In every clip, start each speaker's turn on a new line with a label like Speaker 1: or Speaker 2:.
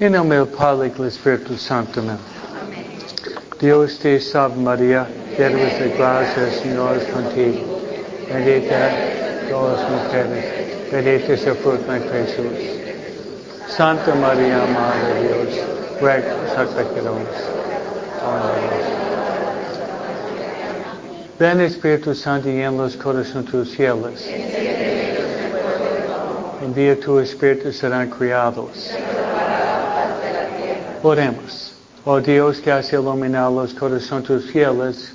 Speaker 1: En nombre del Padre y del Espíritu Santo. Amén. Dios te salve María, llena de gracia, el Señor es contigo. Bendita todas las mujeres, bendito es el fruto de Jesús. Santa María, Madre de Dios, ruega por los pecadores. Ven Espíritu Santo y en los corazones los cielos. Envía tu Espíritu serán criados. Oremos. Oh Dios que has iluminado los corazones de los fieles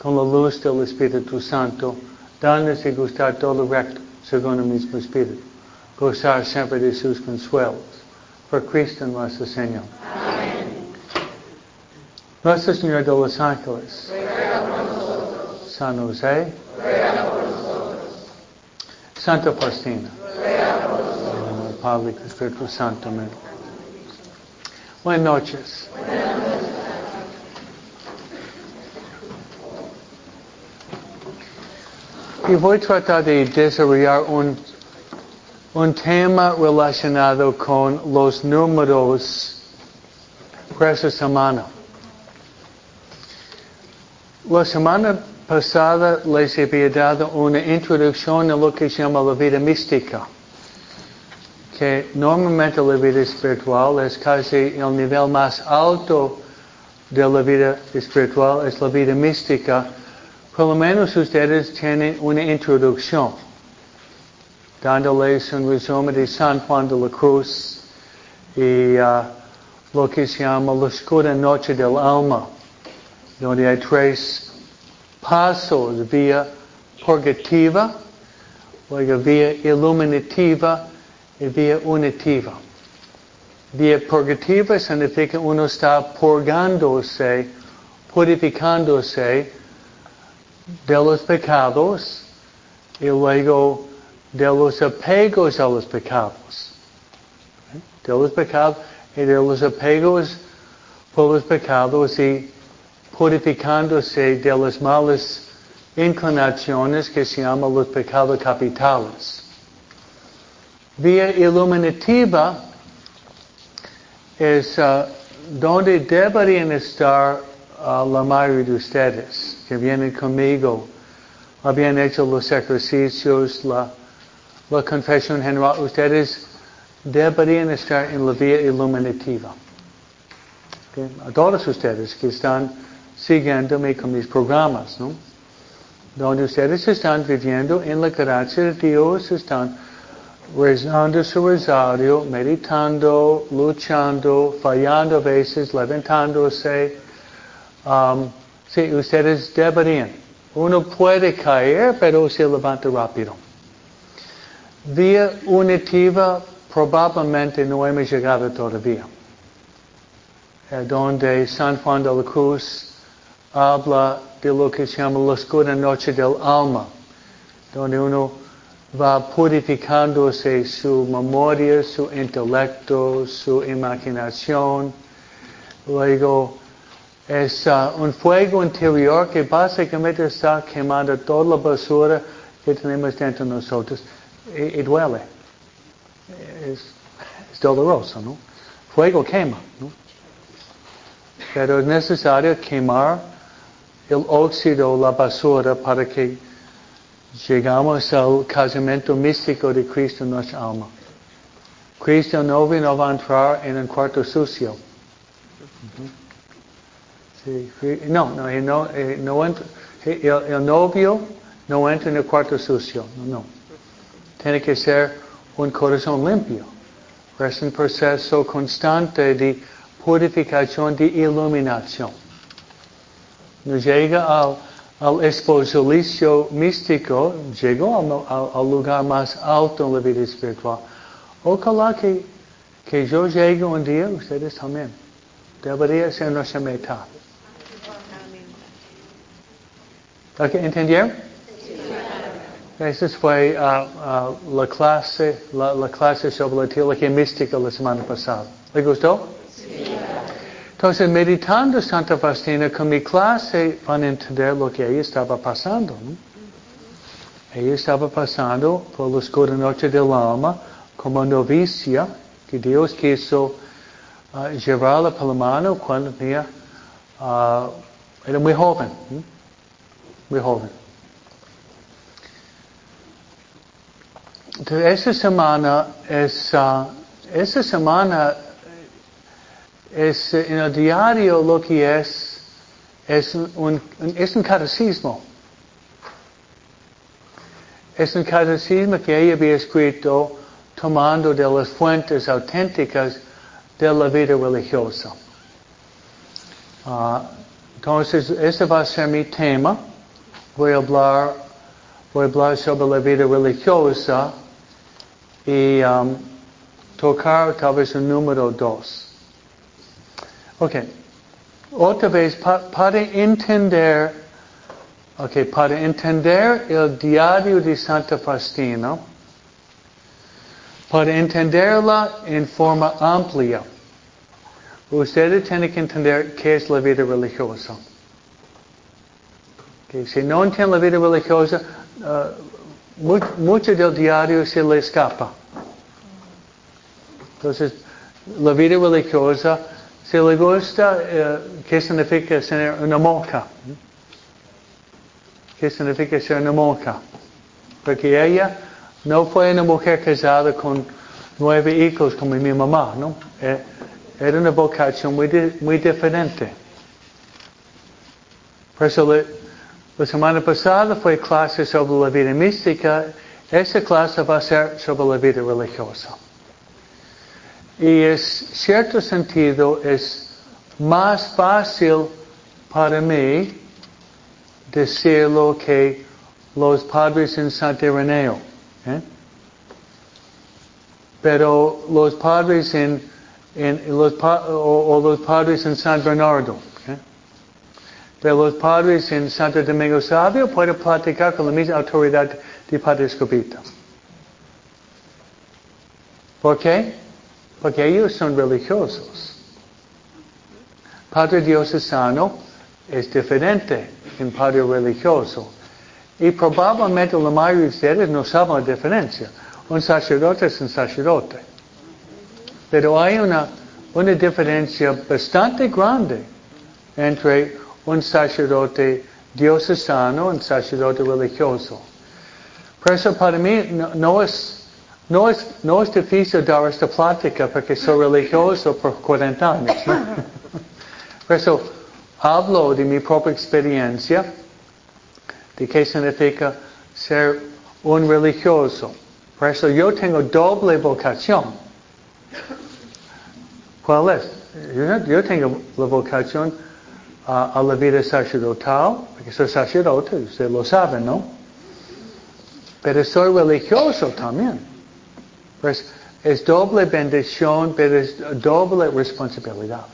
Speaker 1: con la luz del Espíritu Santo, danos y gustar todo recto según el mismo Espíritu. Gozar siempre de sus consuelos. Por Cristo nuestro Señor.
Speaker 2: Amén.
Speaker 1: Nuestra Señora de los Ángeles. San José. Santa Faustina. En el Padre y el Espíritu Santo. Amén. Buenas noches. Y voy a tratar de desarrollar un, tema relacionado con los números por esta semana. La semana pasada les había dado una introducción a lo que se llama la vida mística, que normalmente la vida espiritual es casi el nivel más alto de la vida espiritual, es la vida mística. Por lo menos ustedes tienen una introducción, dándoles un resumen de San Juan de la Cruz y uh, lo que se llama la oscura noche del alma, donde hay tres pasos, vía purgativa, luego vía iluminativa y vía unitiva. Vía purgativa significa uno está purgándose, purificándose de los pecados y luego de los apegos a los pecados. De los pecados y de los apegos por los pecados y purificándose de las malas inclinaciones que se llaman los pecados capitales. Vía iluminativa es uh, donde deberían estar uh, la mayoría de ustedes que vienen conmigo. Habían hecho los ejercicios, la, la confesión general. Ustedes deberían estar en la vía iluminativa. Okay? A todos ustedes que están siguiéndome con mis programas, ¿no? Donde ustedes están viviendo en la gracia de Dios, están rezando su rosario, meditando, luchando, fallando a veces, levantándose. Um, sí, ustedes deberían. Uno puede caer, pero se levanta rápido. Vía unitiva probablemente no hemos llegado todavía. Eh, donde San Juan de la Cruz habla de lo que se llama la oscura noche del alma, donde uno va purificándose su memoria, su intelecto, su imaginación. Luego es uh, un fuego interior que básicamente está quemando toda la basura que tenemos dentro de nosotros y, y duele. Es, es, doloroso, ¿no? Fuego quema, ¿no? Pero es necesario quemar el óxido, la basura, para que llegamos al casamiento místico de Cristo en nuestra alma. Cristo no va a entrar en un cuarto sucio. No, no, eh, no entra, el, el, novio no entra en el cuarto sucio, no, no. Tiene que ser un corazón limpio. Es un proceso constante de purificación, de iluminación. Nos llega al, al esposolicio místico, llegó al, al, al, lugar más alto en la vida espiritual. Ojalá que, que yo llegue un día, ustedes también. Debería ser nuestra meta. Okay, ¿Entendieron? Esa fue uh, uh, la, clase, la, la, clase sobre la teología mística la semana pasada. ¿Le gustó?
Speaker 2: Sí.
Speaker 1: Entonces, meditando Santa Faustina con mi clase, van a entender lo que ella estaba pasando. ¿no? Ella estaba pasando por la oscura noche del alma como novicia, que Dios quiso uh, llevarla por la mano cuando tenía, uh, era muy joven, muy joven. Entonces, esta semana es, uh, esta semana es en el diario lo que es, es un, es catecismo. Es un catecismo que ella había escrito tomando de las fuentes auténticas de la vida religiosa. Uh, entonces, ese va a ser mi tema. Voy a hablar, voy a hablar sobre la vida religiosa y um, tocar tal vez el número dos. Ok. Otra vez, pa, para entender, ok, para entender el diario de Santa Faustina, para entenderla en forma amplia, ustedes tienen que entender qué es la vida religiosa. Okay. Si no entienden la vida religiosa, uh, mucho, mucho del diario se le escapa. Entonces, la vida religiosa, si le gusta, uh, ¿qué significa ser una monja? ¿Qué significa ser una monja? Porque ella no fue una mujer casada con nueve hijos como mi mamá, ¿no? Era una vocación muy, muy diferente. Por eso la semana pasada fue clase sobre la vida mística. Esta clase va a ser sobre la vida religiosa. Y en cierto sentido es más fácil para mí decir lo que los padres en Santo Ireneo. ¿eh? Pero los padres en, los, o, o, los padres en San Bernardo. ¿eh? Pero los padres en Santo Domingo Sabio pueden platicar con la misma autoridad de Padre Escobita. ¿Por qué? Porque ellos son religiosos. Padre diocesano es diferente en Padre religioso. Y probablemente la mayoría de ustedes no saben la diferencia. Un sacerdote es un sacerdote. Pero hay una, una diferencia bastante grande entre un sacerdote diocesano y un sacerdote religioso. Por eso para mí no, no, es, no, es, no es difícil dar esta plática porque soy religioso por 40 años. ¿no? Por eso hablo de mi propia experiencia de qué significa ser un religioso. Por eso yo tengo doble vocación. ¿Cuál es? Yo tengo la vocación a, a la vida sacerdotal, porque soy sacerdote, ustedes lo saben, ¿no? Pero soy religioso también. Pues es doble bendición, pero es doble responsabilidad.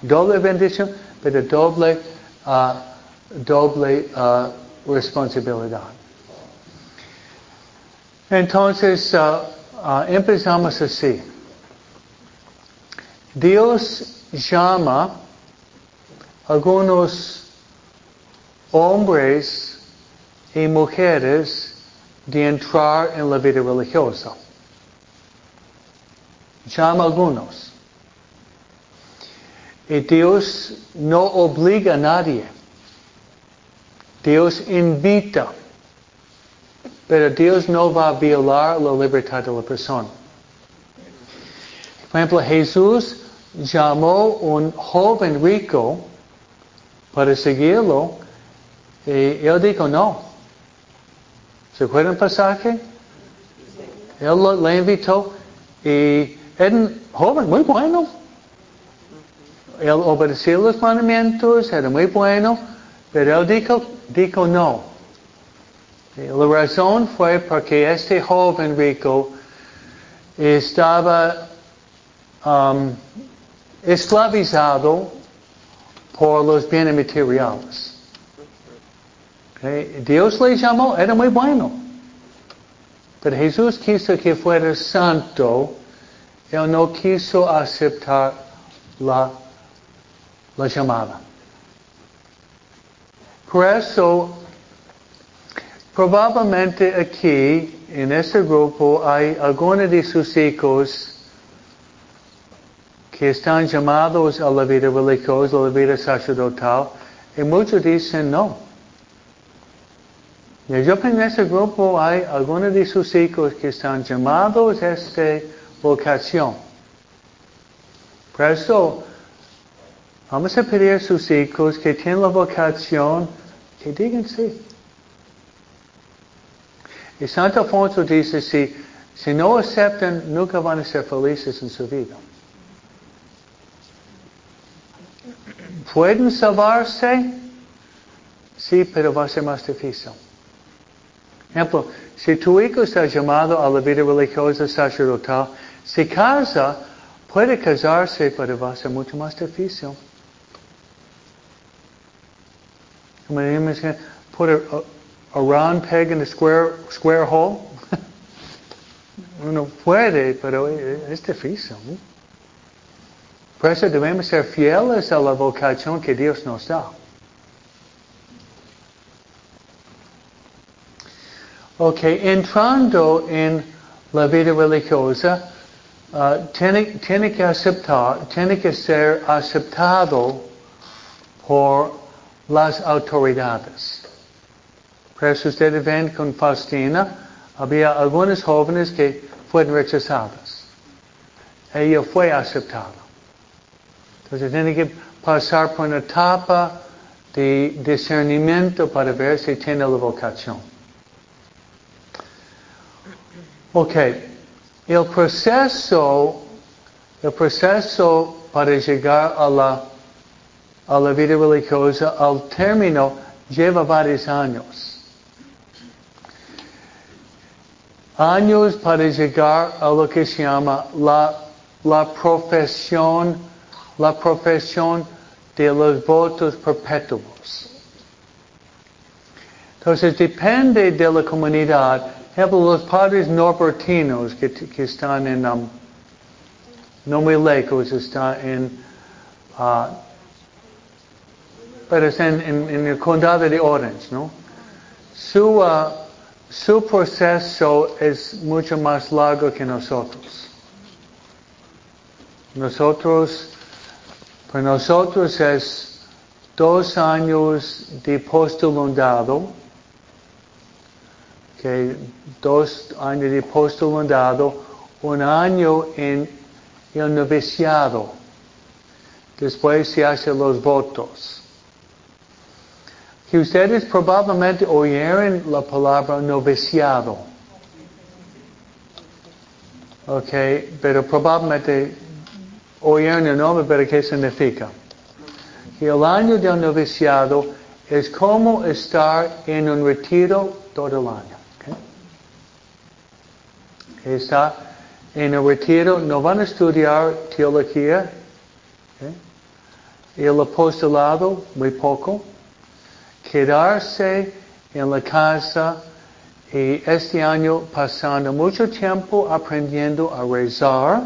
Speaker 1: Doble bendición, pero doble, uh, doble uh, responsabilidad. Entonces, uh, empezamos así. Dios llama a algunos hombres y mujeres de entrar en la vida religiosa. Llama algunos. Y Dios no obliga a nadie. Dios invita. Pero Dios no va a violar la libertad de la persona. Por ejemplo, Jesús llamó a un joven rico para seguirlo y él dijo no. ¿Se acuerdan el pasaje? Él le invitó y era un joven muy bueno. Él obedeció los mandamientos, era muy bueno, pero él dijo, dijo no. La razón fue porque este joven rico estaba um, esclavizado por los bienes materiales. Dios le llamó, era muy bueno. Pero Jesús quiso que fuera santo. Él no quiso aceptar la, la llamada. Por eso, probablemente aquí, en este grupo, hay algunos de sus hijos que están llamados a la vida religiosa, a la vida sacerdotal, y muchos dicen no. Y yo en ese grupo hay algunos de sus hijos que están llamados a esta vocación. Por eso, vamos a pedir a sus hijos que tienen la vocación, que digan sí. Y Santo Alfonso dice, si, si no aceptan, nunca van a ser felices en su vida. ¿Pueden salvarse? Sí, pero va a ser más difícil. Ejemplo, si tu hijo está llamado a la vida religiosa sacerdotal, si casa, puede casarse, pero va a ser mucho más difícil. Como decimos, put a, a round peg in a square, square hole. Uno puede, pero es difícil. Por eso debemos ser fieles a la vocación que Dios nos da. Ok, entrando en la vida religiosa, uh, tiene, que tiene que ser aceptado por las autoridades. Por eso ustedes ven con Faustina, había algunos jóvenes que fueron rechazados. Ella fue aceptada. Entonces tiene que pasar por una etapa de discernimiento para ver si tiene la vocación. Ok, el proceso, el proceso para llegar a la, a la vida religiosa, al término, lleva varios años. Años para llegar a lo que se llama la, la profesión, la profesión de los votos perpetuos. Entonces depende de la comunidad ejemplo, los padres norbertinos que, están en, um, no muy lejos, están en, uh, pero están en, el condado de Orange, ¿no? Su, uh, su proceso es mucho más largo que nosotros. Nosotros, para nosotros es dos años de postulundado, que dos años de postulado, un año en el noviciado. Después se hacen los votos. Que ustedes probablemente oyeron la palabra noviciado. Ok, pero probablemente oyeron el nombre, pero ¿qué significa? Que el año del noviciado es como estar en un retiro todo el año está en el retiro, no van a estudiar teología. ¿eh? El apostolado, muy poco. Quedarse en la casa y este año pasando mucho tiempo aprendiendo a rezar,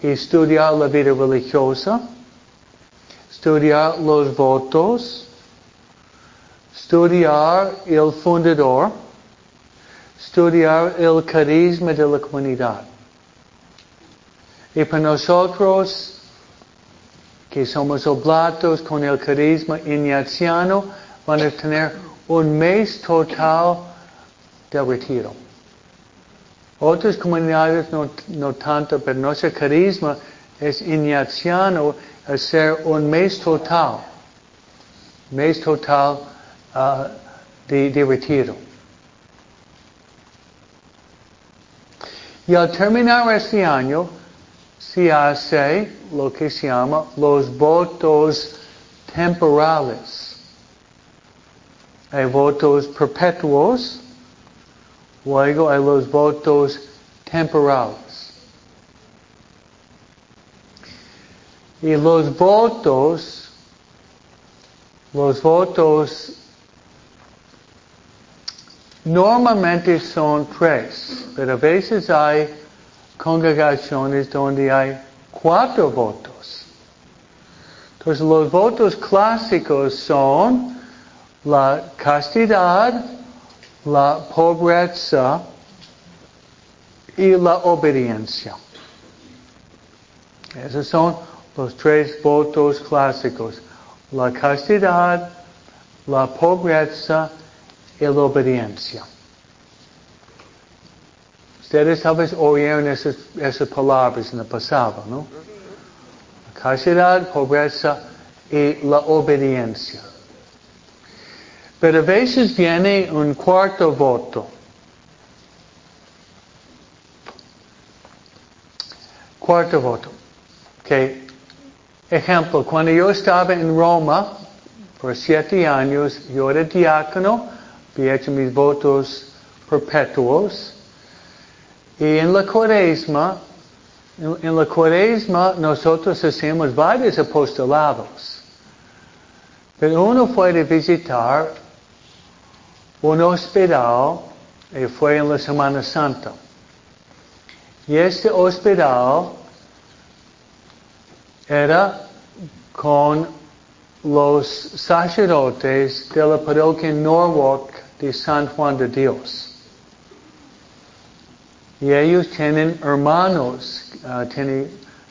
Speaker 1: estudiar la vida religiosa, estudiar los votos, estudiar el fundador, estudiar el carisma de la comunidad. Y para nosotros, que somos oblatos con el carisma ignaciano, van a tener un mes total de retiro. Otras comunidades no, tanto, pero nuestro carisma es ignaciano, hacer un mes total, mes total uh, de retiro. Y al terminar este año, se hace lo que se llama los votos temporales. Hay votos perpetuos, luego hay los votos temporales. Y los votos, los votos Normalmente son tres, pero a veces hay congregaciones donde hay cuatro votos. Entonces los votos clásicos son la castidad, la pobreza y la obediencia. Esos son los tres votos clásicos. La castidad, la pobreza la obediencia. Ustedes tal vez oyeron esas, esas palabras en el pasado, ¿no? La castidad, pobreza y la obediencia. Pero a veces viene un cuarto voto. Cuarto voto. Okay. Ejemplo, cuando yo estaba en Roma por siete años, yo era diácono, había hecho mis votos perpetuos. Y en la cuaresma, en la cuaresma nosotros hacemos varios apostolados. Pero uno fue de visitar un hospital y fue en la Semana Santa. Y este hospital era con los sacerdotes de la parroquia Norwalk de San Juan de Dios. Y ellos tienen hermanos, uh, tienen,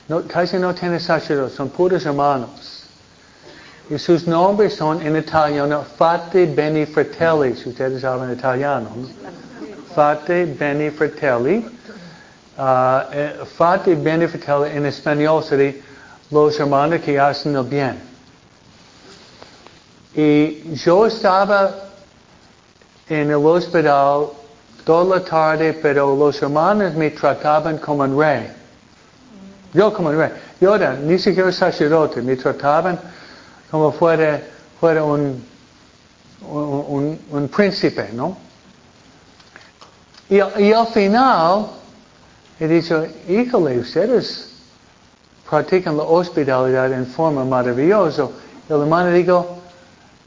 Speaker 1: no, casi no tienen sacerdotes, son puros hermanos. Y sus nombres son en italiano Fate Beni Fratelli, si ustedes hablan italiano. ¿no? Fate Beni Fratelli. Uh, Fate Beni Fratelli en español sería los hermanos que hacen el bien. Y yo estaba en el hospital toda la tarde, pero los hermanos me trataban como un rey. Yo como un rey. Yo era ni siquiera sacerdote, me trataban como fuera, un, un, príncipe, ¿no? Y, y, al final he dicho, híjole, ustedes practican la hospitalidad en forma maravillosa. El hermano dijo,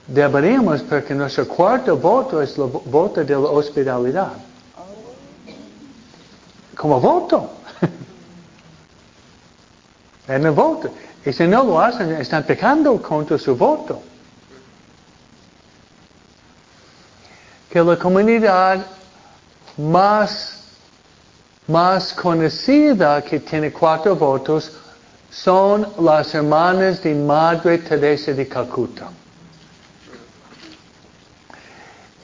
Speaker 1: deberíamos porque nuestro cuarto voto es el voto de la hospitalidad. Como voto. en el voto. Y si no lo hacen, están pecando contra su voto. Que la comunidad más, más conocida que tiene cuatro votos son las hermanas de Madre Teresa de Calcuta.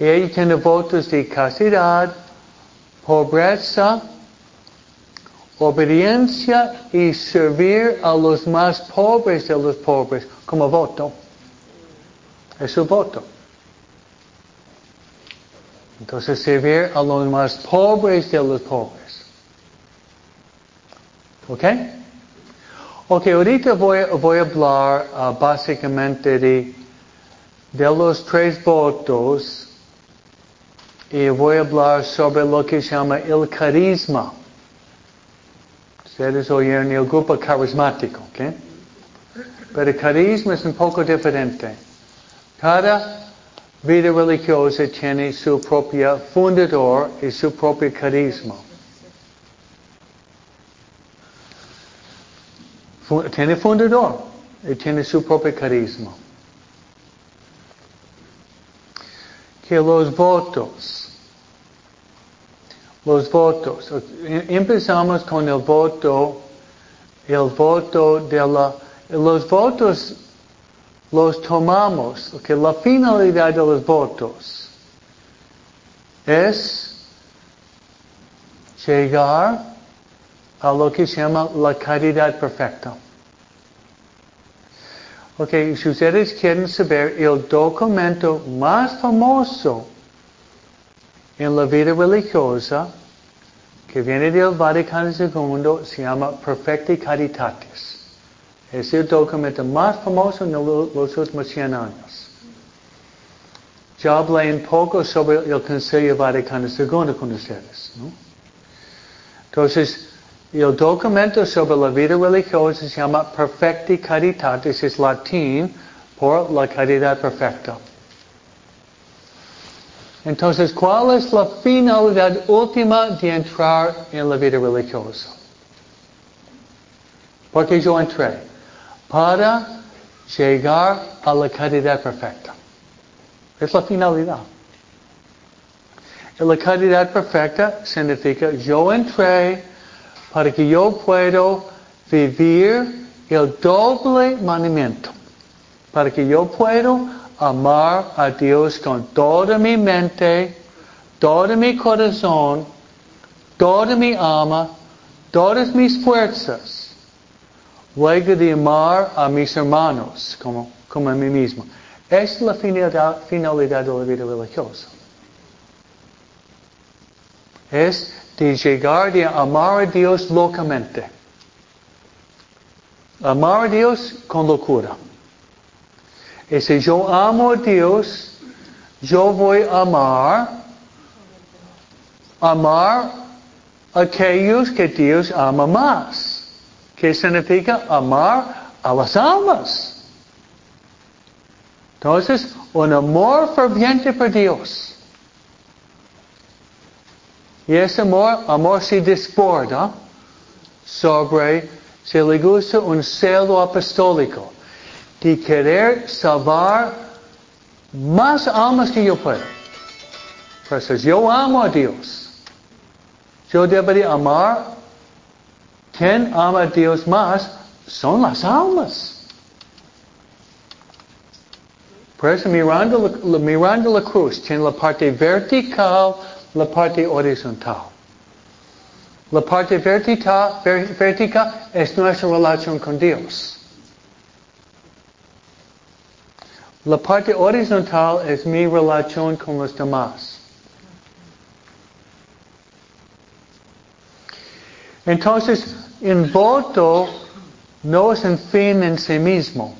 Speaker 1: Ella tiene votos de castidad, pobreza, obediencia y servir a los más pobres de los pobres como voto. Es su voto. Entonces servir a los más pobres de los pobres. ¿Ok? Ok, ahorita voy, a hablar uh, básicamente de los tres votos y voy a hablar sobre lo que se llama el carisma. Ustedes oyeron el grupo carismático, ¿ok? Pero el carisma es un poco diferente. Cada vida religiosa tiene su propio fundador y su propio carisma. Tiene fundador y tiene su propio carisma. Que los votos los votos. Empezamos con el voto, el voto de la, los votos los tomamos, que la finalidad de los votos es llegar a lo que se llama la caridad perfecta. Ok, si ustedes quieren saber el documento más famoso en la vida religiosa que viene del Vaticano II se llama Perfecti Caritatis. Es el documento más famoso en los últimos 100 años. Ya hablé un poco sobre el Concilio Vaticano II con ustedes. ¿no? Entonces, el documento sobre la vida religiosa se llama Perfecti Caritatis, es latín por la caridad perfecta. Entonces, ¿cuál es la finalidad última de entrar en la vida religiosa? Porque yo entré para llegar a la caridad perfecta. Es la finalidad. Y la caridad perfecta significa yo entré para que yo pueda vivir el doble mandamiento para que yo pueda amar a Dios con toda mi mente, todo mi corazón, toda mi alma, todas mis fuerzas, luego de amar a mis hermanos como, a mí mismo. Es la finalidad, finalidad de la vida religiosa. Es de llegar a amar a Dios locamente. Amar a Dios con locura. Y si yo amo a Dios, yo voy a amar, amar a aquellos que Dios ama más. ¿Qué significa amar a las almas? Entonces, un amor ferviente por Dios. Y ese amor, amor se desborda sobre, se le gusta un celo apostólico de querer salvar más almas que yo pueda. Pues yo amo a Dios. Yo debería amar. Quien ama a Dios más son las almas. Por eso mirando mirando la cruz tiene la parte vertical, la parte horizontal. La parte vertical, vertical es nuestra relación con Dios. La parte horizontal es mi relación con los demás. Entonces, en voto no es un fin en sí mismo.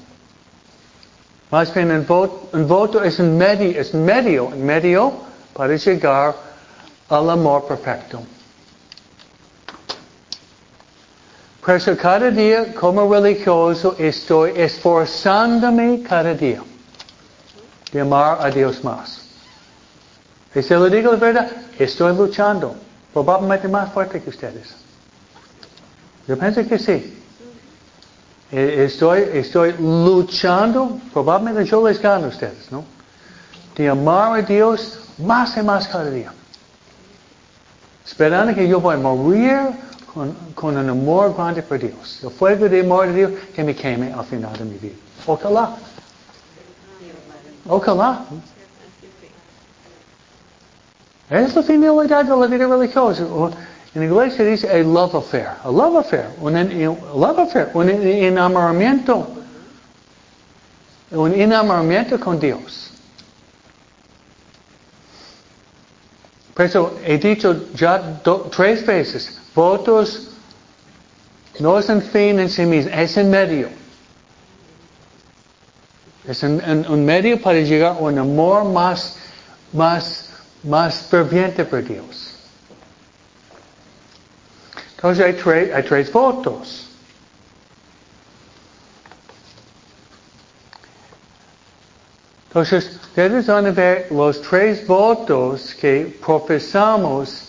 Speaker 1: Más bien, en voto, voto es un medio, es medio, un medio para llegar amor perfecto. Por cada día como religioso estoy esforzándome cada día de amar a Dios más. Y si le digo la verdad, estoy luchando, probablemente más fuerte que ustedes. Yo pienso que sí. E, estoy, estoy luchando, probablemente yo les gano a ustedes, ¿no? De amar a Dios más y más cada día. Esperando que yo voy a morir con, con un amor grande por Dios. El fuego de amor de Dios que me queme al final de mi vida. Ojalá. Ojalá. Es la finalidad de la vida religiosa. En inglés se dice a love affair. A love affair. Un, love affair. Un enamoramiento. Un enamoramiento con Dios. Por eso he dicho ya tres veces, votos no es un fin en sí mismo, es en medio. Es un, medio para llegar a un amor más, más, más ferviente por Dios. Entonces hay tres, hay tres votos. Entonces, ustedes van a ver los tres votos que profesamos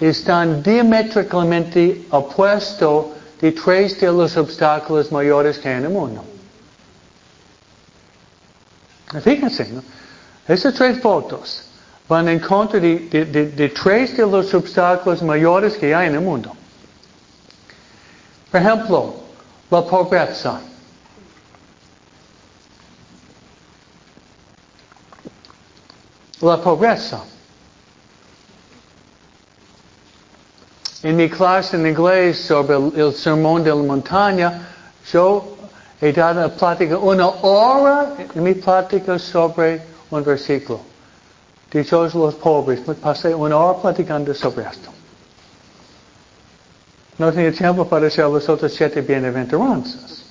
Speaker 1: están diametricalmente opuestos de tres de los obstáculos mayores que hay en el mundo. Fíjense, ¿no? Esos tres votos van en contra de, tres de los obstáculos mayores que hay en el mundo. Por ejemplo, la pobreza. La pobreza. En mi clase en inglés sobre el sermón de la montaña, yo He dado una plática, una hora en mi plática sobre un versículo. Dichos los pobres. Me pasé una hora platicando sobre esto. No tenía tiempo para hacer las otras siete bienaventuranzas.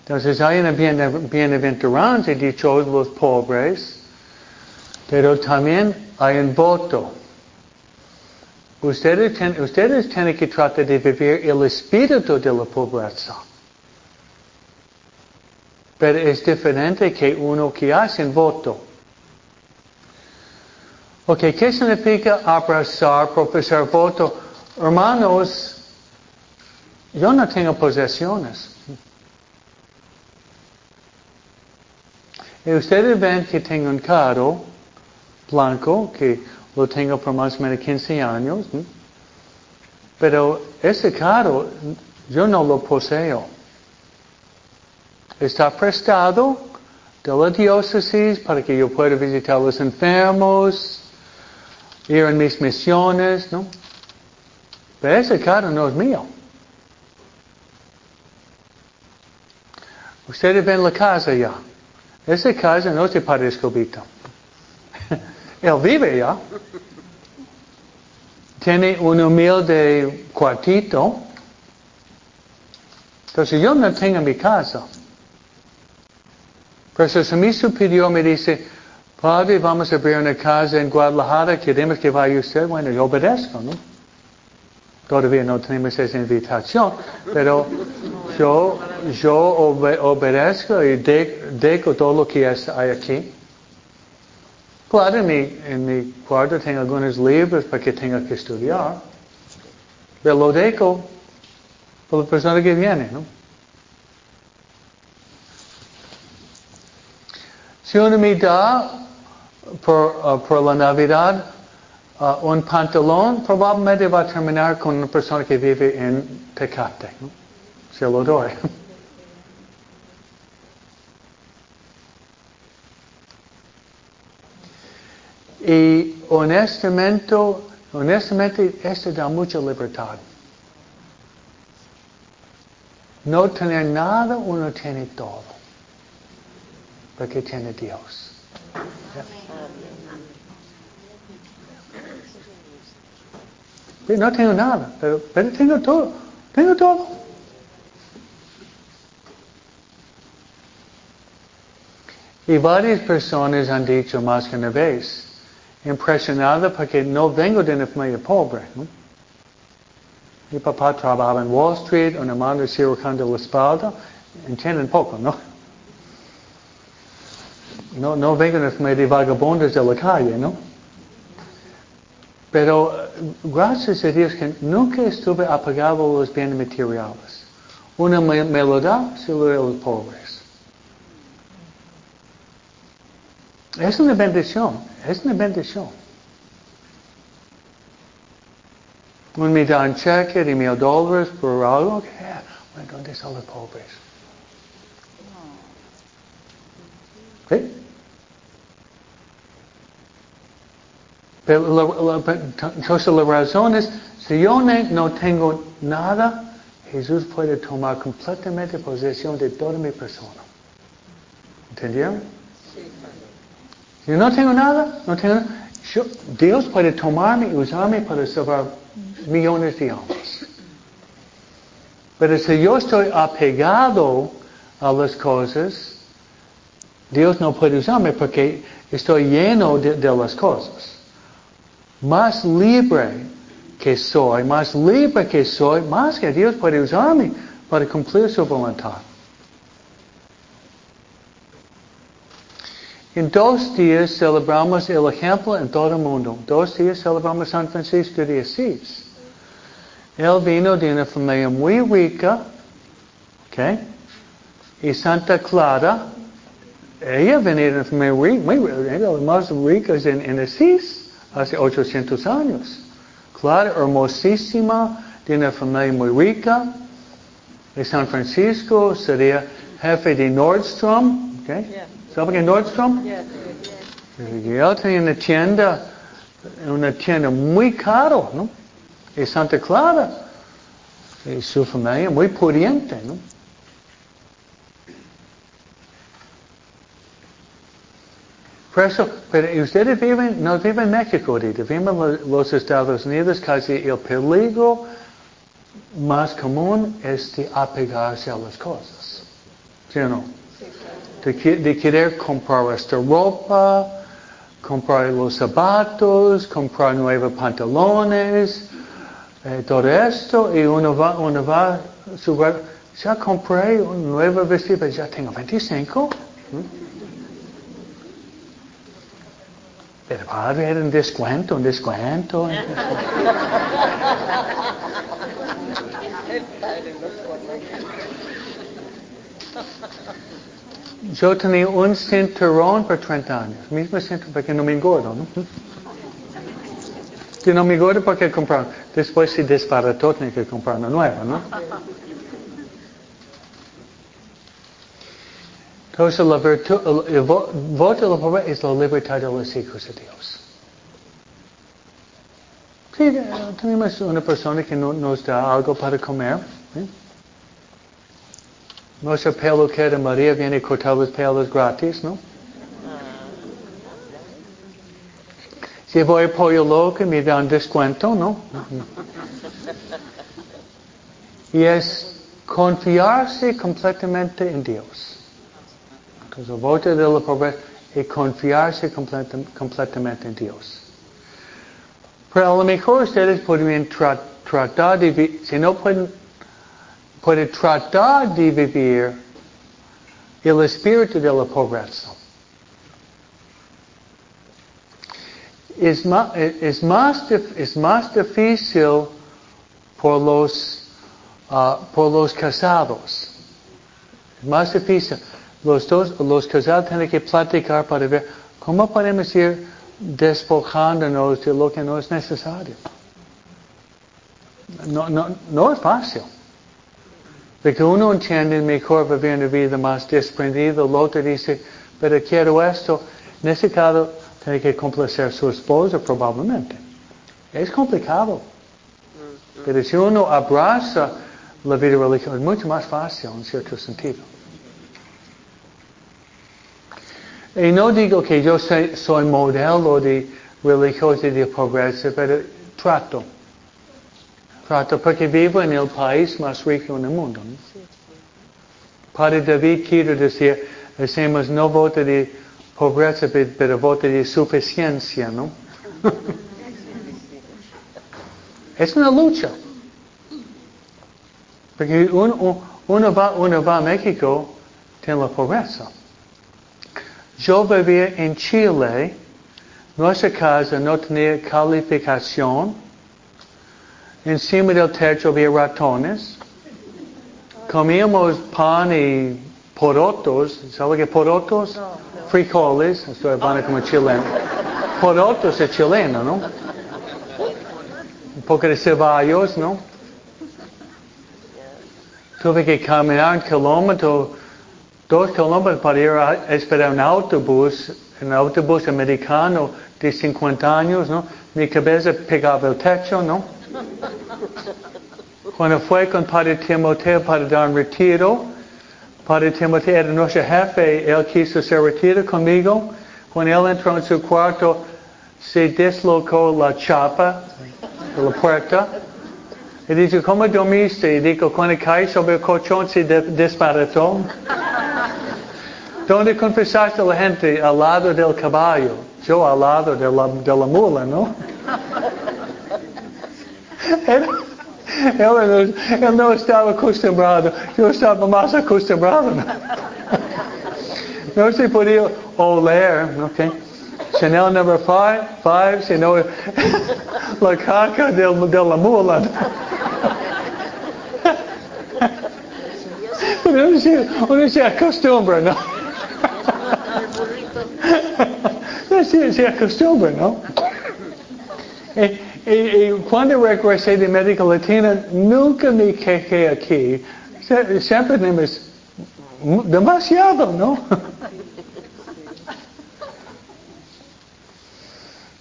Speaker 1: Entonces hay una bienaventuranza, dichos los pobres, pero también hay un voto. Ustedes, ustedes tienen que tratar de vivir el espíritu de la pobreza. Pero es diferente que uno que hace un voto. Ok, ¿qué significa abrazar, profesar voto? Hermanos, yo no tengo posesiones. Y ustedes ven que tengo un carro blanco, que lo tengo por más o menos 15 años. Pero ese carro Yo no lo poseo. Está prestado de la diócesis para que yo pueda visitar a los enfermos, ir en mis misiones, ¿no? Pero ese carro no es mío. Ustedes ven la casa ya. Esa casa no es de Padre Escobito. Él vive ya. Tiene un humilde cuartito. Entonces yo no tengo mi casa. Pero si mi superior me dice, Padre, vamos a abrir una casa en Guadalajara, queremos que vaya usted, bueno, yo obedezco, ¿no? Todavía no tenemos esa invitación, pero yo, yo obedezco y dejo todo lo que hay aquí. Claro, en mi, en mi cuarto tengo algunos libros para que tenga que estudiar, pero lo dejo para la persona que viene, ¿no? Si uno me da por, uh, por la Navidad uh, un pantalón, probablemente va a terminar con una persona que vive en Tecate. ¿no? Se lo doy. Y honestamente, honestamente, esto da mucha libertad. No tener nada, uno tiene todo. Porque tiene Dios. No tengo nada, pero, pero tengo todo. Tengo todo. Y varias personas han dicho más que una vez, impresionada porque no vengo de una familia pobre. ¿no? Mi papá trabajaba en Wall Street, una mano cirujano de la espalda, entienden poco, ¿no? No, vengo de una familia de vagabundos de la calle, ¿no? Pero gracias a Dios que nunca estuve apagado a los bienes materiales. Una me, lo da, se lo da a los pobres. Es una bendición, es una bendición. Un me dan cheque de mil dólares por algo, bueno, ¿dónde están los pobres? ¿Sí? Pero la, la, entonces la razón es, si yo no tengo nada, Jesús puede tomar completamente posesión de toda mi persona. ¿Entendieron? Si no tengo nada, no tengo nada, Dios puede tomarme y usarme para salvar millones de almas. Pero si yo estoy apegado a las cosas, Dios no puede usarme porque estoy lleno de las cosas más libre que soy, más libre que soy, más que Dios puede usarme para cumplir su voluntad. En dos días celebramos el ejemplo en todo el mundo. Dos días celebramos San Francisco de Asís. Él vino de una familia muy rica, ¿ok? Y Santa Clara, ella venía de una familia muy, muy de más en, en Asís hace 800 años. Clara, hermosísima, de una familia muy rica. De San Francisco sería jefe de Nordstrom. Yeah. ¿Saben qué Nordstrom? Yeah. Y él tenía una tienda, una tienda muy caro, ¿no? Y Santa Clara, y su familia muy pudiente, ¿no? Por eso, pero ustedes viven, no viven en México viven en los Estados Unidos, casi el peligro más común es de apegarse a las cosas. ¿Sí o no? De, querer comprar esta ropa, comprar los zapatos, comprar nuevos pantalones, eh, todo esto, y uno va, uno va, su, ya compré un nuevo vestido, ya tengo 25. Pero va a haber un descuento, un descuento. Yo tenía un cinturón por 30 años, mismo cinturón porque no me engordo, ¿no? Yo no me engordo porque compraron. Después se disparató, tenía que comprar una nueva, ¿no? Entonces la virtud, el, voto de la pobreza es la libertad de los hijos de Dios. Sí, eh, tenemos una persona que no nos da algo para comer. ¿Eh? Nuestra peluquera de María viene a cortar los pelos gratis, ¿no? Si voy a Pollo Loco me dan descuento, ¿no? Y es confiarse completamente en Dios. Entonces el voto de la pobreza es confiarse completamente en Dios. Pero a lo mejor ustedes podrían tratar de si no pueden, pueden tratar de vivir el espíritu de la pobreza. Es más, difícil por los, uh, por los casados. Es más difícil. Los, dos, los casados tienen que platicar para ver cómo podemos ir despojándonos de lo que no es necesario. No, no, no es fácil. Porque uno entiende mejor vivir una vida más desprendida, el otro dice, pero quiero esto. En ese caso, tiene que complacer a su esposa probablemente. Es complicado. Pero si uno abraza la vida religiosa, es mucho más fácil en cierto sentido. Y no digo que yo soy, soy modelo de religioso de pobreza, pero trato. Trato porque vivo en el país más rico en el mundo. ¿no? Padre David quiero decir, hacemos no voto de pobreza, pero voto de suficiencia, ¿no? es una lucha. Porque uno, uno, va, uno va a México, tiene la pobreza. Yo vivía en Chile, nuestra casa no tenía calificación, encima del techo había ratones, comíamos pan y porotos, ¿sabe qué porotos? Frijoles, estoy hablando como chileno. Porotos es chileno, ¿no? Un poco de ceballos, ¿no? Tuve que caminar un kilómetro dos kilómetros para ir a esperar un autobús, un autobús americano de 50 años, ¿no? Mi cabeza pegaba el techo, ¿no? Cuando fue con Padre Timoteo para dar un retiro, Padre Timoteo era nuestro jefe, él quiso ser retiro conmigo. Cuando él entró en su cuarto, se deslocó la chapa de la puerta. Y dice, ¿cómo dormiste? Y dijo, cuando caí sobre el colchón se desbarató. ¿Dónde confesaste a la gente? Al lado del caballo. Yo al lado de la, de la mula, ¿no? Él, él, él, no estaba acostumbrado. Yo estaba más acostumbrado. ¿no? No se podía oler, ¿ok? Chanel number five, five, sino la caca de, de la mula. ¿no? Uno se, uno se acostumbra, ¿no? se, se acostumbra, ¿no? Y, y, y, cuando regresé de América Latina, nunca me quejé aquí. Siempre tenemos demasiado, ¿no?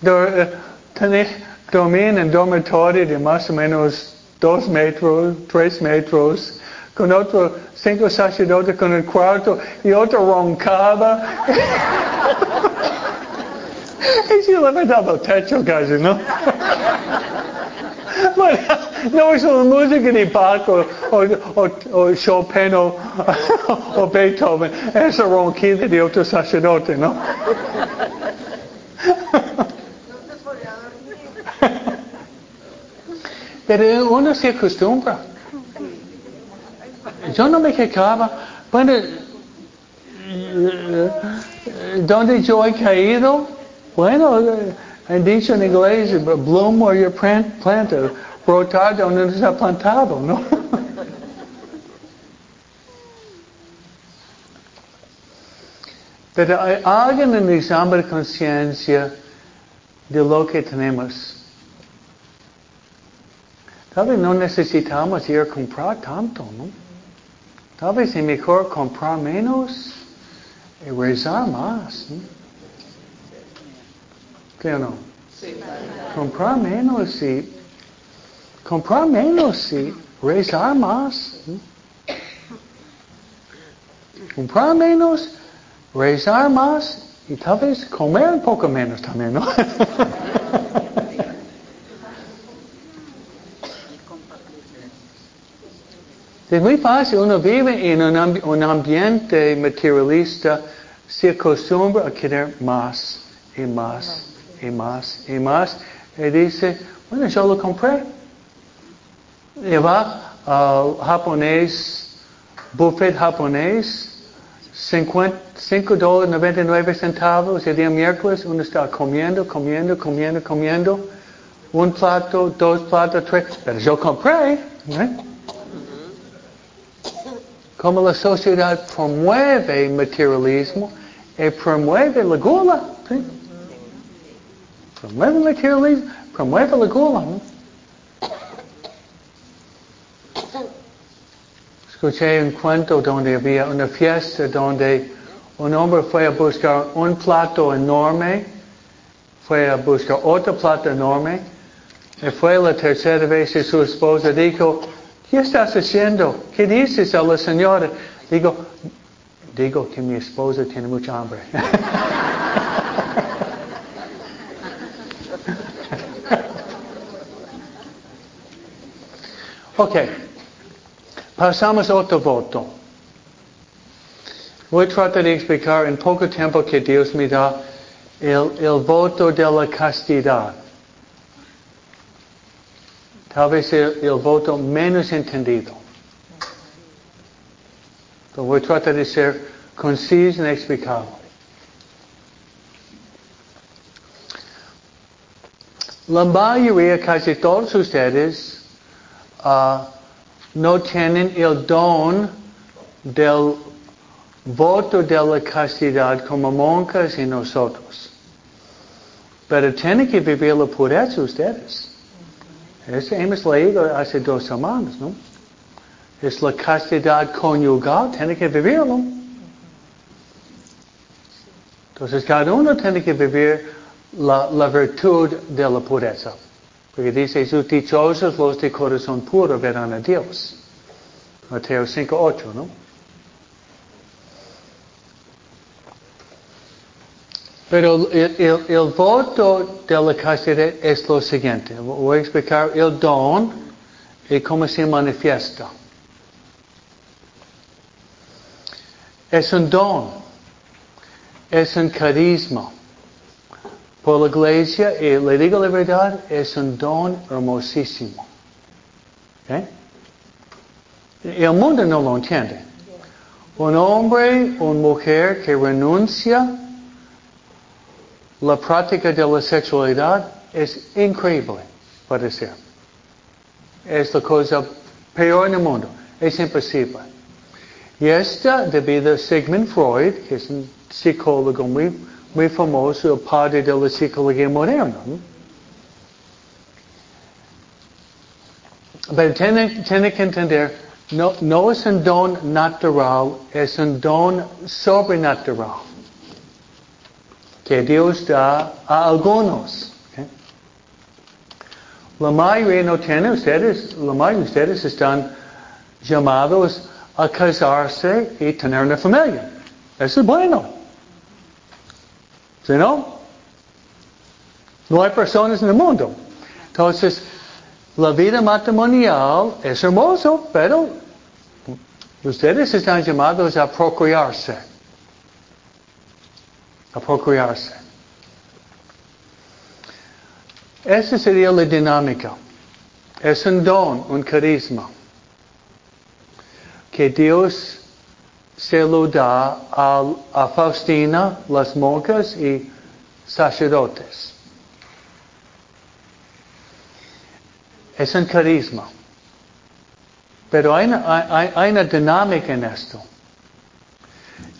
Speaker 1: Dormir en un dormitorio de más o menos dos metros, tres metros, con otro cinco sacerdotes con el cuarto y otro roncaba. y se levantaba el techo casi, ¿no? bueno, no es una música de Bach o, o, o Chopin o, o, Beethoven, es el ronquido de otro sacerdote, ¿no? Pero uno se acostumbra. Yo no me quejaba. Bueno, ¿dónde yo he caído? Bueno, han dicho en inglés, bloom where you're planted, brotar donde está plantado, ¿no? Pero hay alguien en examen de conciencia de lo que tenemos. Tal vez no necesitamos ir a comprar tanto, ¿no? Tal vez es mejor comprar menos y rezar más. ¿no? ¿Qué o no? Comprar menos y comprar menos y rezar más. Comprar menos, rezar más y tal vez comer un poco menos también, ¿no? Es muy fácil, uno vive en un ambiente materialista, se acostumbra a querer más y más y más y más. Y dice, bueno, yo lo compré. Y va al japonés, buffet japonés, 50, 5 dólares 99 centavos, el día miércoles uno está comiendo, comiendo, comiendo, comiendo, un plato, dos platos, tres, pero yo compré. ¿eh? como la sociedad promueve materialismo y promueve la gula. ¿sí? Promueve el materialismo, promueve. Escuché un cuento donde había una fiesta donde un hombre fue a buscar un plato enorme, fue a buscar otro plato enorme, y fue la tercera vez y su esposa dijo, ¿qué estás haciendo? ¿Qué dices a la señora? Digo, digo que mi esposa tiene mucha hambre. ok, pasamos a otro voto. Voy a tratar de explicar en poco tiempo que Dios me da el, el voto de la castidad. Tal vez el, el voto menos entendido. Pero voy a tratar de ser conciso en explicarlo. La mayoría, casi todos ustedes, ah, no tienen el don del voto de la castidad como monjas y nosotros. Pero tienen que vivir la pureza ustedes. Eso hemos leído hace dos semanas, ¿no? Es la castidad conyugal, tiene que vivirlo. Entonces cada uno tiene que vivir la virtud de la pureza. Porque dice Jesús, dichosos los de corazón puro verán a Dios. Mateo 5, 8, ¿no? Pero el, voto de la castidad es lo siguiente. Voy a explicar el don y cómo se manifiesta. Es un don. Es un carisma. Por la iglesia, y le digo la verdad, es un don hermosísimo. El mundo no lo entiende. Un hombre, una mujer que renuncia la práctica de la sexualidad es increíble para ser. Es la cosa peor en el mundo. Es imposible. Y esta debido a Sigmund Freud, que es un psicólogo muy, muy famoso, el padre la psicología moderna. Pero tiene, tiene que entender, no, no es un don natural, es un don sobrenatural que Dios da a algunos. ¿ok? La mayoría no tiene, ustedes, la mayoría de ustedes están llamados a casarse y tener una familia. Eso es bueno. ¿Sí no? No hay personas en el mundo. Entonces, la vida matrimonial es hermoso, pero ustedes están llamados a procrearse. A procrearse. Esa sería la dinámica. Es un don, un carisma, que Dios se lo da al- a, Faustina, las monjas y sacerdotes. Es un carisma. Pero hay una, hay una dinámica en esto.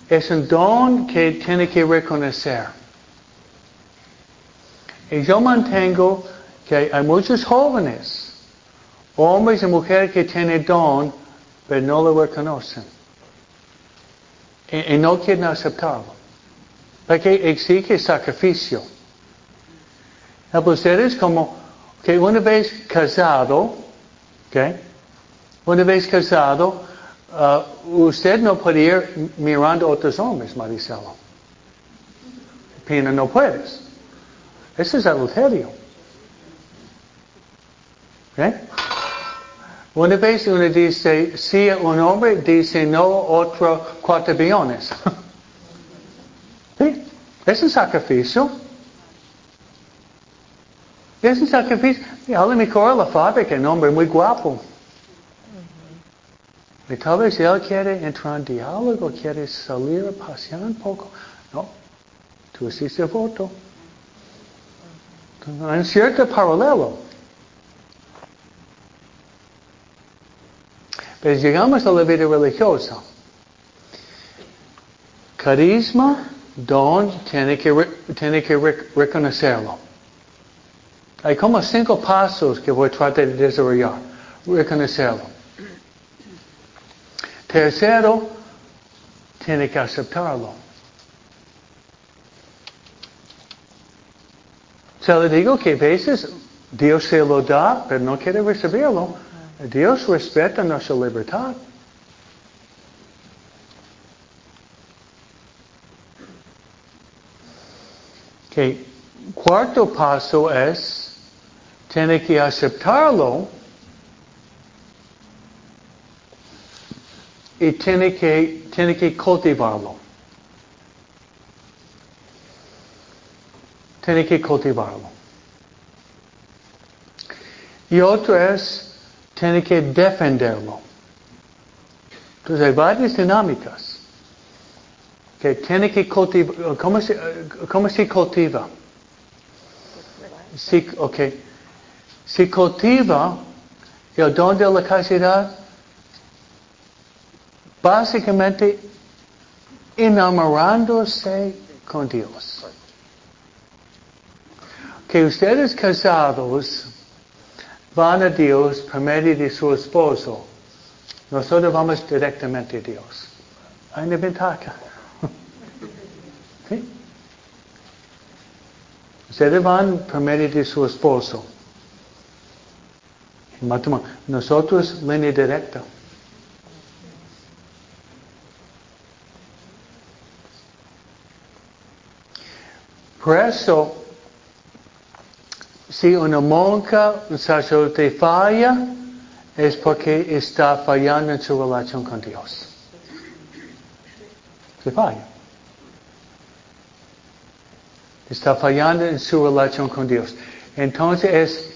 Speaker 1: Es un don que tiene que reconocer. Y yo mantengo que hay muchos jóvenes, hombres y mujeres que tienen don, pero no lo reconocen. Y, y no quieren aceptarlo. Porque exige sacrificio. Ustedes como que una vez casado, okay, una vez casado, uh, usted no puede ir mirando a otros hombres, Maricelo. Pina, no puedes. Eso es adulterio. ¿Okay? Una vez uno dice, si un hombre dice no otro cuatro billones. ¿Sí? Es un sacrificio. Es un sacrificio. A lo mejor la fábrica, un hombre muy guapo. Y tal vez él quiere entrar en diálogo, quiere salir a pasear un poco. No, tú hiciste voto. Hay un cierto paralelo. Pero llegamos a la vida religiosa. Carisma, don, tiene que, tiene que reconocerlo. Hay como cinco pasos que voy a tratar de desarrollar. Reconocerlo. Tercero, tiene que aceptarlo. Se le digo que a veces Dios se lo da, pero no quiere recibirlo. Dios respeta nuestra libertad. Okay. Cuarto paso es, tiene que aceptarlo y tiene que, tiene que cultivarlo. Tiene que cultivarlo. Y otro es, tiene que defenderlo. Entonces hay varias dinámicas. Que tiene que cultivar, ¿cómo se, cómo se cultiva? Si, okay. Si cultiva el don de la casidad, básicamente enamorándose con Dios. Que ustedes casados van a Dios por medio de su esposo. Nosotros vamos directamente a Dios. Hay una ventaja. ¿Sí? Ustedes van por medio de su esposo. Nosotros línea directa. Por eso, si una monja, un sacerdote falla, es porque está fallando en su relación con Dios. Se falla. Está fallando en su relación con Dios. Entonces es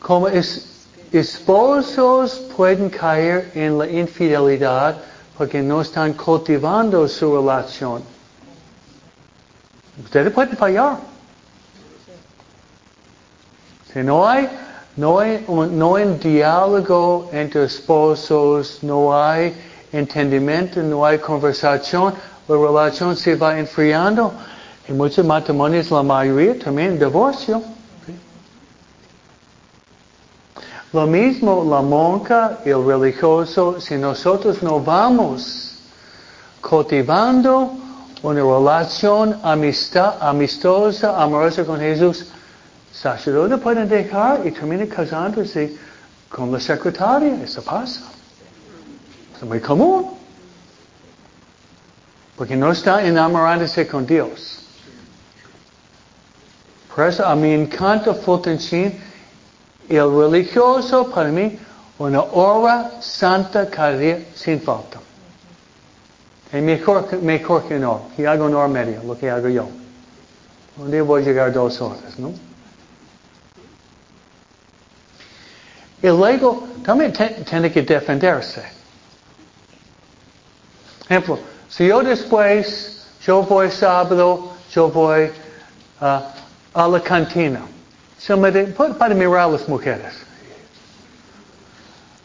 Speaker 1: como es, esposos pueden caer en la infidelidad porque no están cultivando su relación. Ustedes pueden fallar. Si no hay, no hay, diálogo entre esposos, no hay entendimiento, no hay conversación, la relación se va enfriando. En muchos matrimonios, la mayoría también divorcio. Lo mismo la monja y el religioso, si nosotros no vamos cultivando una relación amistad, amistosa, amorosa con Jesús, sacerdote pueden dejar y termina casándose con la secretaria. Eso pasa. Es muy común. Porque no está enamorándose con Dios. Por eso a mí encanta Fulton. El religioso para mí, una hora santa cada día sin falta. Es mejor, mejor que no. Que hago una hora media, lo que hago yo. Un día voy a llegar dos horas, ¿no? Y luego también tiene que defenderse. Ejemplo, si yo después, yo voy sábado, yo voy uh, a la cantina. para mirar a las mujeres.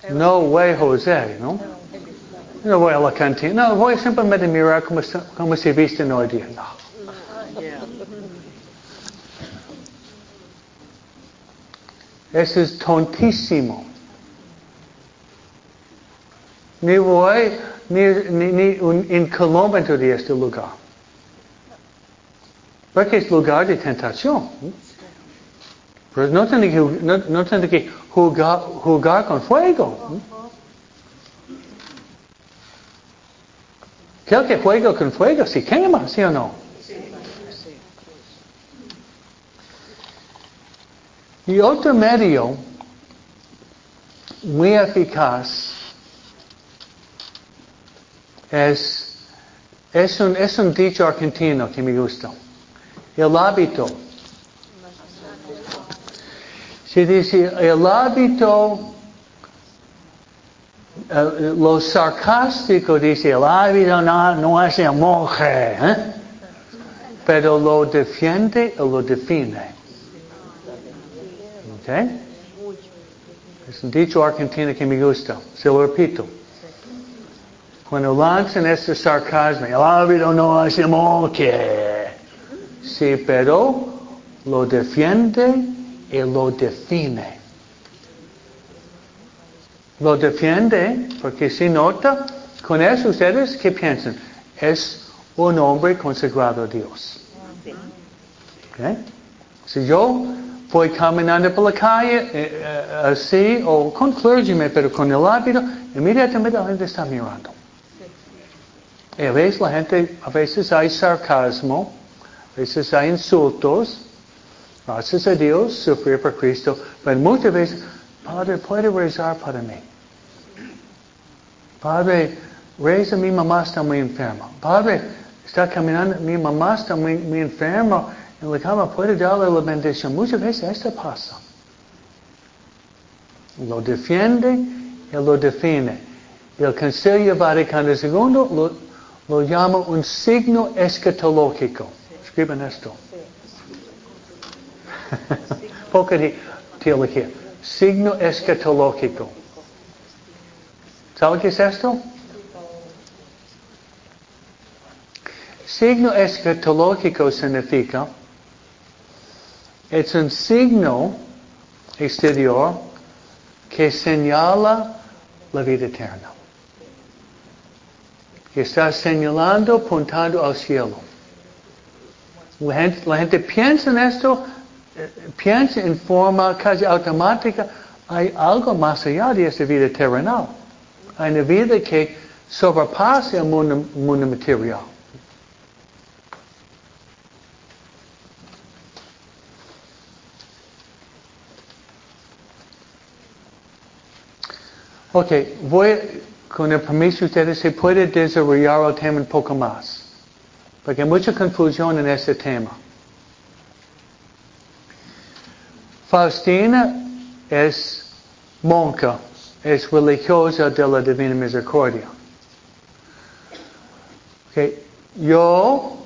Speaker 1: No way, José, ¿no? No voy a la cantina. No, voy simplemente a mirar cómo, cómo se visten hoy día. No. Eso es tontísimo. Ni voy ni, ni, ni un, un kilómetro de este lugar. Porque es lugar de tentación. Pero no tiene que, no, no que jugar, jugar con fuego. Creo que fuego con fuego se quema, ¿sí o no? Y otro medio muy eficaz es, es, un, es un dicho argentino que me gusta. El hábito. Se dice, el hábito, eh, lo sarcástico dice, el hábito no, no hace monje, ¿eh? pero lo defiende o lo define. ¿Okay? Es un dicho argentino que me gusta, se lo repito. Cuando lanzan este sarcasmo, el hábito no hace monje. Sí, pero lo defiende y lo define. Lo defiende porque si nota, con eso ustedes, ¿qué piensan? Es un hombre consagrado a Dios. ¿Okay? Si yo voy caminando por la calle eh, eh, así, o con clergyman, pero con el hábito, inmediatamente la gente está mirando. A veces la gente, a veces hay sarcasmo, a veces hay insultos, gracias a Dios, sufrir por Cristo, pero muchas veces, Padre, puede rezar para mí. Padre, reza, mi mamá está muy enferma. Padre, está caminando, mi mamá está muy, muy enferma en la cama, puede darle la bendición. Muchas veces esto pasa. Lo defiende y lo define. El Concilio Vaticano II lo, lo llama un signo escatológico. Escriben esto. Poco de teología. Signo escatológico. ¿Sabe qué es esto? Signo escatológico significa es un signo exterior que señala la vida eterna. Que está señalando, apuntando al cielo. La gente, piensa en esto, eh, piensa en forma casi automática, hay algo más allá de esta vida terrenal. Hay una vida que sobrepasa el mundo material. Ok, voy, con el permiso de ustedes, se puede desarrollar el tema un poco más. Porque hay mucha confusión en este tema. Faustina es monja, es religiosa de la Divina Misericordia. Okay. Yo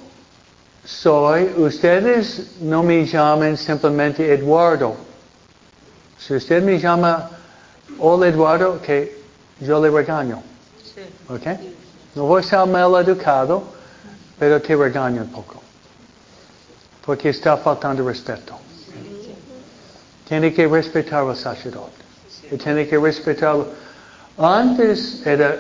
Speaker 1: soy, ustedes no me llaman simplemente Eduardo. Si usted me llama Hola Eduardo, que yo le regaño. Sí. ¿Ok? No voy a ser mal educado, pero te regaño un poco. Porque está faltando respeto. Tiene que respetar al sacerdote. Y tiene que respetarlo. Antes era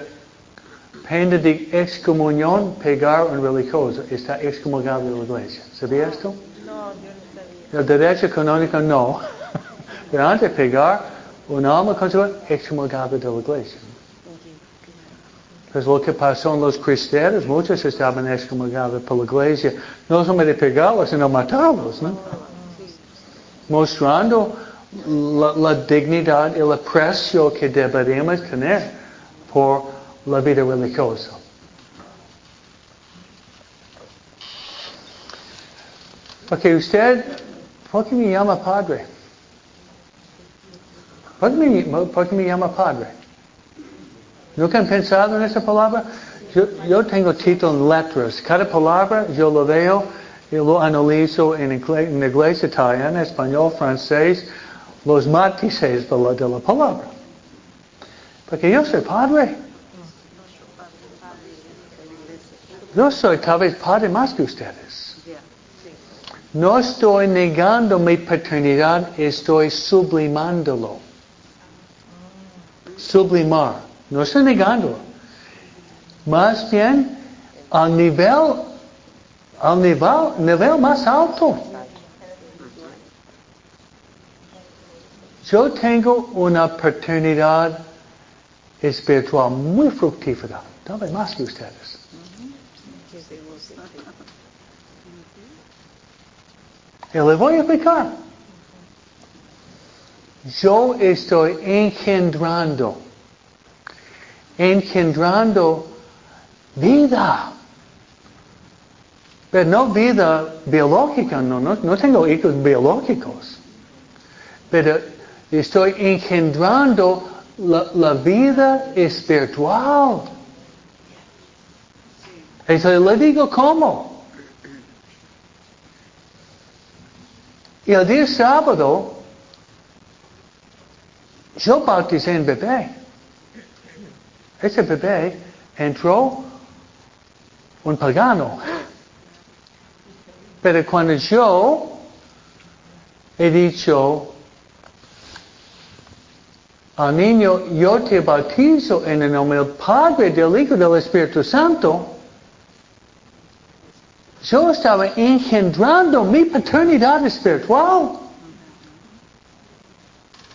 Speaker 1: pena de excomunión pegar a un religioso. Está excomulgado de la iglesia. ¿Sabía esto? No, yo no sabía. El derecho canónico no. Pero antes pegar un alma consagrada excomulgada de la iglesia. Pues lo que pasó en los cristianos, muchos estaban excomulgados por la iglesia, no solamente pegarlos, sino matarlos, ¿no? Mostrando la, dignidad y el aprecio que deberíamos tener por la vida religiosa. Porque usted, ¿por qué me llama padre? ¿Por qué me, llama padre? ¿Nunca han pensado en esa palabra? Yo, tengo título en letras. Cada palabra yo lo veo y lo analizo en, inglés, italiano, español, francés, los matices de la, de la palabra. Porque yo soy padre. Yo soy tal vez padre más que ustedes. No estoy negando mi paternidad, estoy sublimándolo sublimar. No estoy negando. más bien al nivel, al nivel, nivel más alto. Yo tengo una paternidad espiritual muy fructífera, tal más que ustedes. Y le voy a explicar. Yo estoy engendrando, engendrando vida. Pero no vida biológica, no, no, tengo hijos biológicos. Pero estoy engendrando la, la vida espiritual. Eso le digo cómo. Y el día sábado, yo bauticé en bebé. Ese bebé entró un pagano. Pero cuando yo he dicho al niño, yo te bautizo en el nombre del Padre, del Hijo y del Espíritu Santo, yo estaba engendrando mi paternidad espiritual.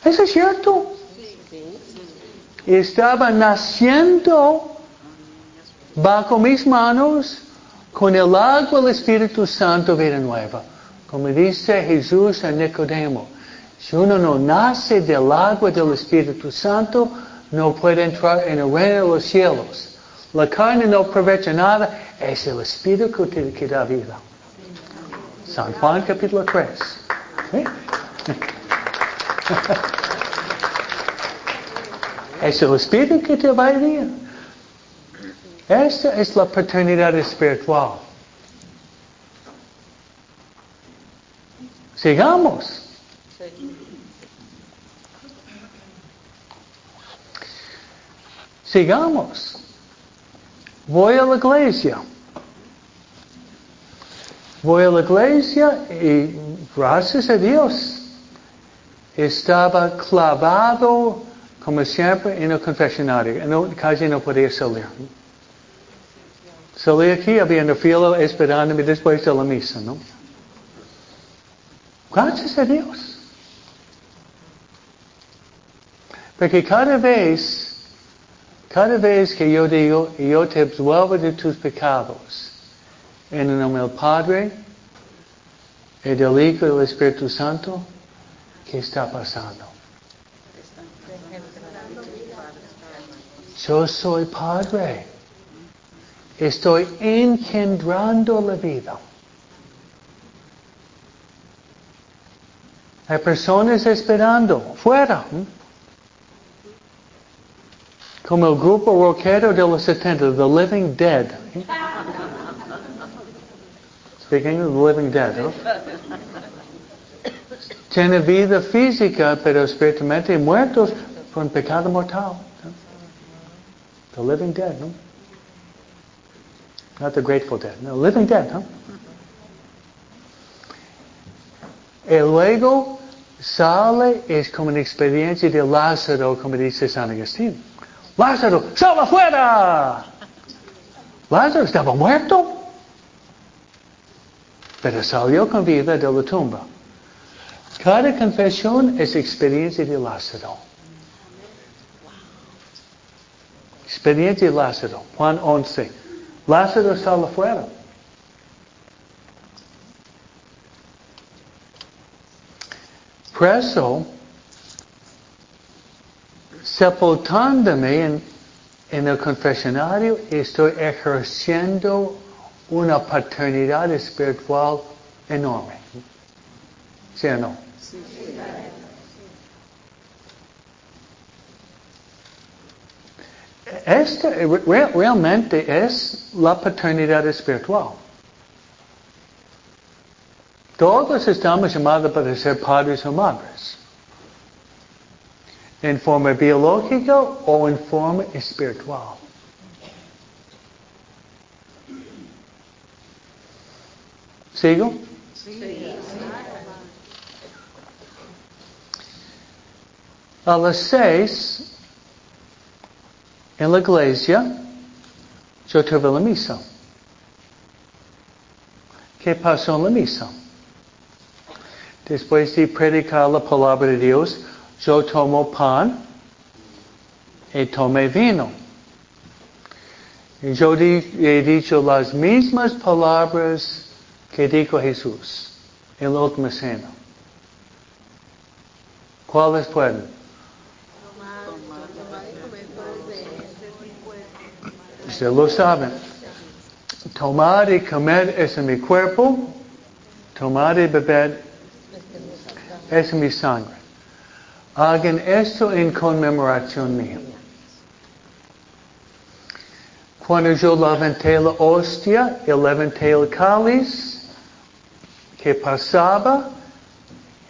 Speaker 1: ¿Eso es cierto? Estaba naciendo bajo mis manos con el agua del Espíritu Santo vida nueva. Como dice Jesús a Nicodemo, si uno no nace del agua del Espíritu Santo, no puede entrar en el reino de los cielos. La carne no aprovecha nada, es el Espíritu que, que da vida. San Juan capítulo 3. ¿Sí? es el Espíritu que te va a vida. Esta es la paternidad espiritual. Sigamos. Sigamos. Voy a la iglesia. Voy a la iglesia y gracias a Dios estaba clavado como siempre en el confesionario. No, casi no podía salir. Salí aquí, había una fila esperándome después de la misa, ¿no? Gracias a Dios. Porque cada vez, cada vez que yo digo, yo te absuelvo de tus pecados, en el nombre del Padre, y del Hijo y del Espíritu Santo, ¿qué está pasando? Yo soy Padre. Estoy engendrando la vida. Hay personas esperando fuera. Como el grupo rockero de los 70, The Living Dead. Speaking of the Living Dead, ¿no? Tiene vida física, pero espiritualmente muertos por un pecado mortal. The Living Dead, ¿no? Not the Grateful Dead. No, Living Dead, huh? Y luego sale, es como una experiencia de Lázaro, como dice San Agustín. Lázaro, sal afuera. Lázaro estaba muerto, pero salió con vida de la tumba. Cada confesión es experiencia de Lázaro. Experiencia de Lázaro, Juan 11. Lázaro sale afuera. preso, sepultándome en, en el confesionario, estoy ejerciendo una paternidad espiritual enorme. ¿Sí o no? Esta realmente es la paternidad espiritual. Todos estamos llamados para ser padres o madres. En forma biológica o en forma espiritual. ¿Sigo? Sí. A las seis, en la iglesia, yo tuve la misa. ¿Qué pasó en la misa? Después de predicar la palabra de Dios, yo tomo pan y tomé vino. Yo he dicho las mismas palabras que dijo Jesús en la última cena. ¿Cuáles fueron? Ustedes lo saben. Tomar y comer es mi cuerpo. Tomar y beber es mi sangre. Hagan esto en conmemoración mía. Cuando yo levanté la hostia y levanté el cáliz, que pasaba,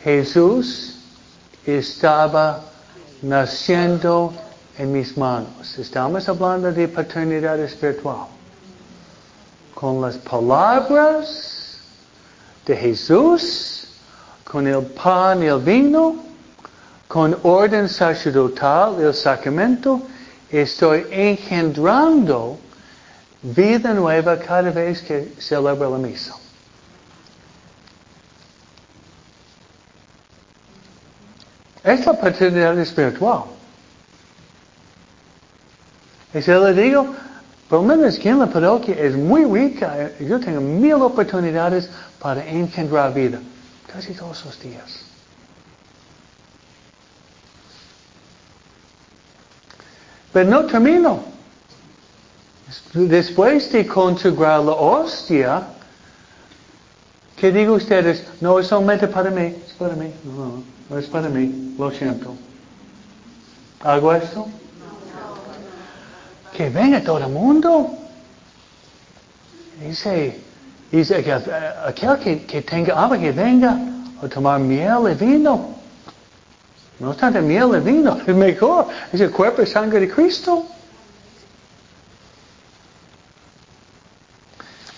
Speaker 1: Jesús estaba naciendo en mis manos. Estamos hablando de paternidad espiritual. Con las palabras de Jesús, con el pan y el vino, con orden sacerdotal, el sacramento, estoy engendrando vida nueva cada vez que celebro la misa. Es la paternidad espiritual. Y se le digo, por lo menos aquí en la parroquia es muy rica. Yo tengo mil oportunidades para engendrar vida. Casi todos los días. Pero no termino. Después de consagrar la hostia, ¿qué digo ustedes? No es solamente para mí, es para mí. No, no es para mí, lo siento. ¿Hago esto? Que venga todo el mundo. Dice, dice que aquel que, que tenga hambre que venga a tomar miel y vino. No tanto miel y vino, es mejor. Es el cuerpo y sangre de Cristo.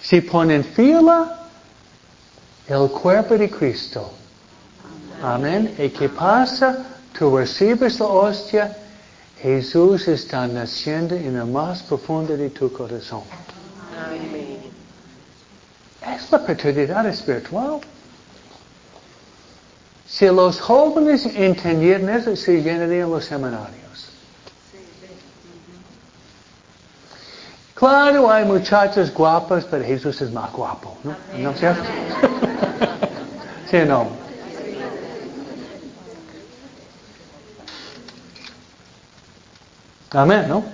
Speaker 1: Si ponen fila, el cuerpo de Cristo. Amén. ¿Y qué pasa? Tú recibes la hostia, Jesús está naciendo en el más profundo de tu corazón.
Speaker 2: Amén.
Speaker 1: Es la paternidad espiritual. Si los jóvenes entendieran eso, se llenarían los seminarios. Claro, hay muchachas guapas, pero Jesús es más guapo, ¿no? ¿No es cierto? ¿Sí no? Amén, ¿no?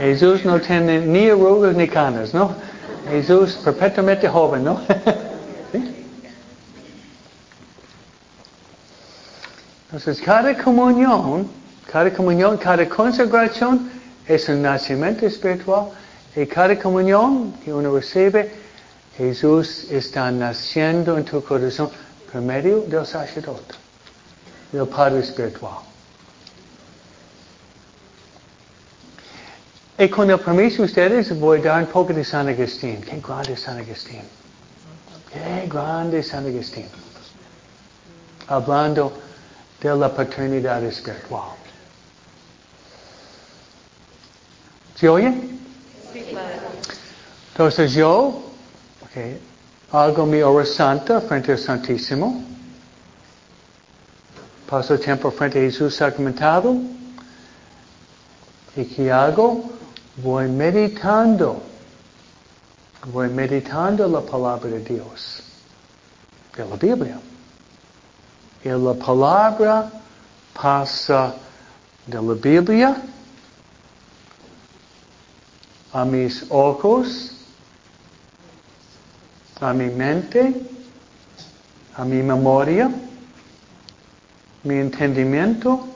Speaker 1: Jesús no tiene ni arrugas ni canas, ¿no? Jesús perpetuamente joven, ¿no? Entonces, cada comunión, cada comunión, cada consagración es un nacimiento espiritual y cada comunión que uno recibe, Jesús está naciendo en tu corazón por medio del sacerdote, del Padre Espiritual. Y con el permiso de ustedes voy a dar un poco de San Agustín. Qué grande es San Agustín. Qué grande es San Agustín. Hablando de la paternidad espiritual. ¿Se oyen? Entonces yo okay, hago mi hora santa frente al Santísimo. Paso el tiempo frente a Jesús sacramentado. ¿Y qué hago? Voy meditando. Voy meditando la palabra de Dios. De la Biblia. Y la palabra pasa de la Biblia a mis ojos, a mi mente, a mi memoria, mi entendimiento,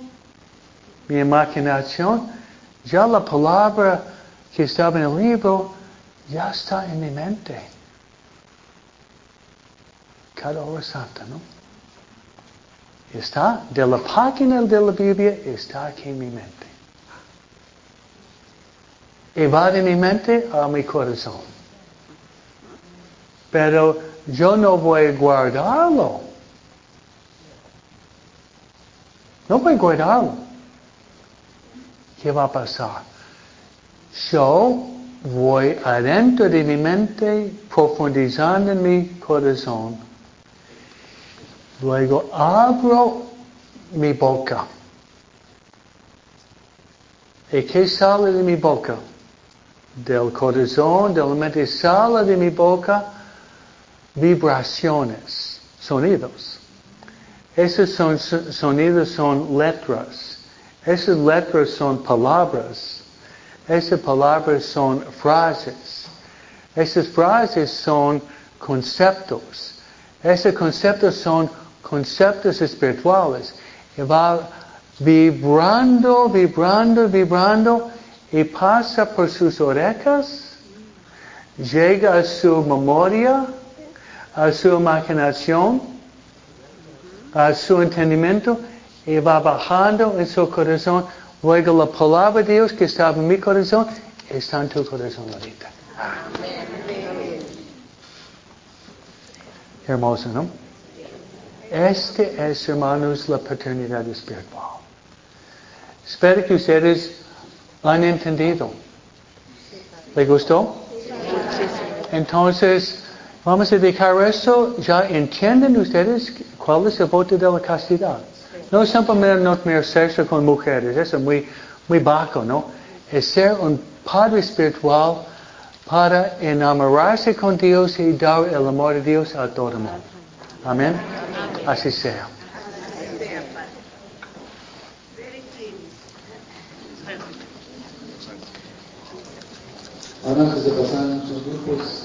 Speaker 1: mi imaginación. Ya la palabra que estaba en el libro ya está en mi mente. Cada hora santa, ¿no? Está de la página de la Biblia, está aquí en mi mente. Y va de mi mente a mi corazón. Pero yo no voy a guardarlo. No voy a guardarlo. ¿Qué va a pasar? Yo voy adentro de mi mente, profundizando en mi corazón. Luego abro mi boca. ¿Y qué sale de mi boca? Del corazón, de la mente, sale de mi boca vibraciones, sonidos. Esos son, sonidos son letras. Esas letras son palabras. Esas palabras son frases. Esas frases son conceptos. Esos conceptos son conceptos espirituales. Y va vibrando, vibrando, vibrando y pasa por sus orejas, llega a su memoria, a su imaginación, a su entendimiento y va bajando en su corazón. Luego la palabra de Dios que estaba en mi corazón está en tu corazón ahorita. Hermoso, ¿no? Este es, hermanos, la paternidad espiritual. Espero que ustedes han entendido. ¿Le gustó? Entonces, vamos a dejar eso. Ya entienden ustedes cuál es el voto de la castidad. No simplemente no tener sexo con mujeres, eso es muy, muy bajo, ¿no? Es ser un padre espiritual para enamorarse con Dios y dar el amor de Dios a todo el mundo. Amén. Así sea.
Speaker 2: Ahora antes de pasar a nuestros grupos,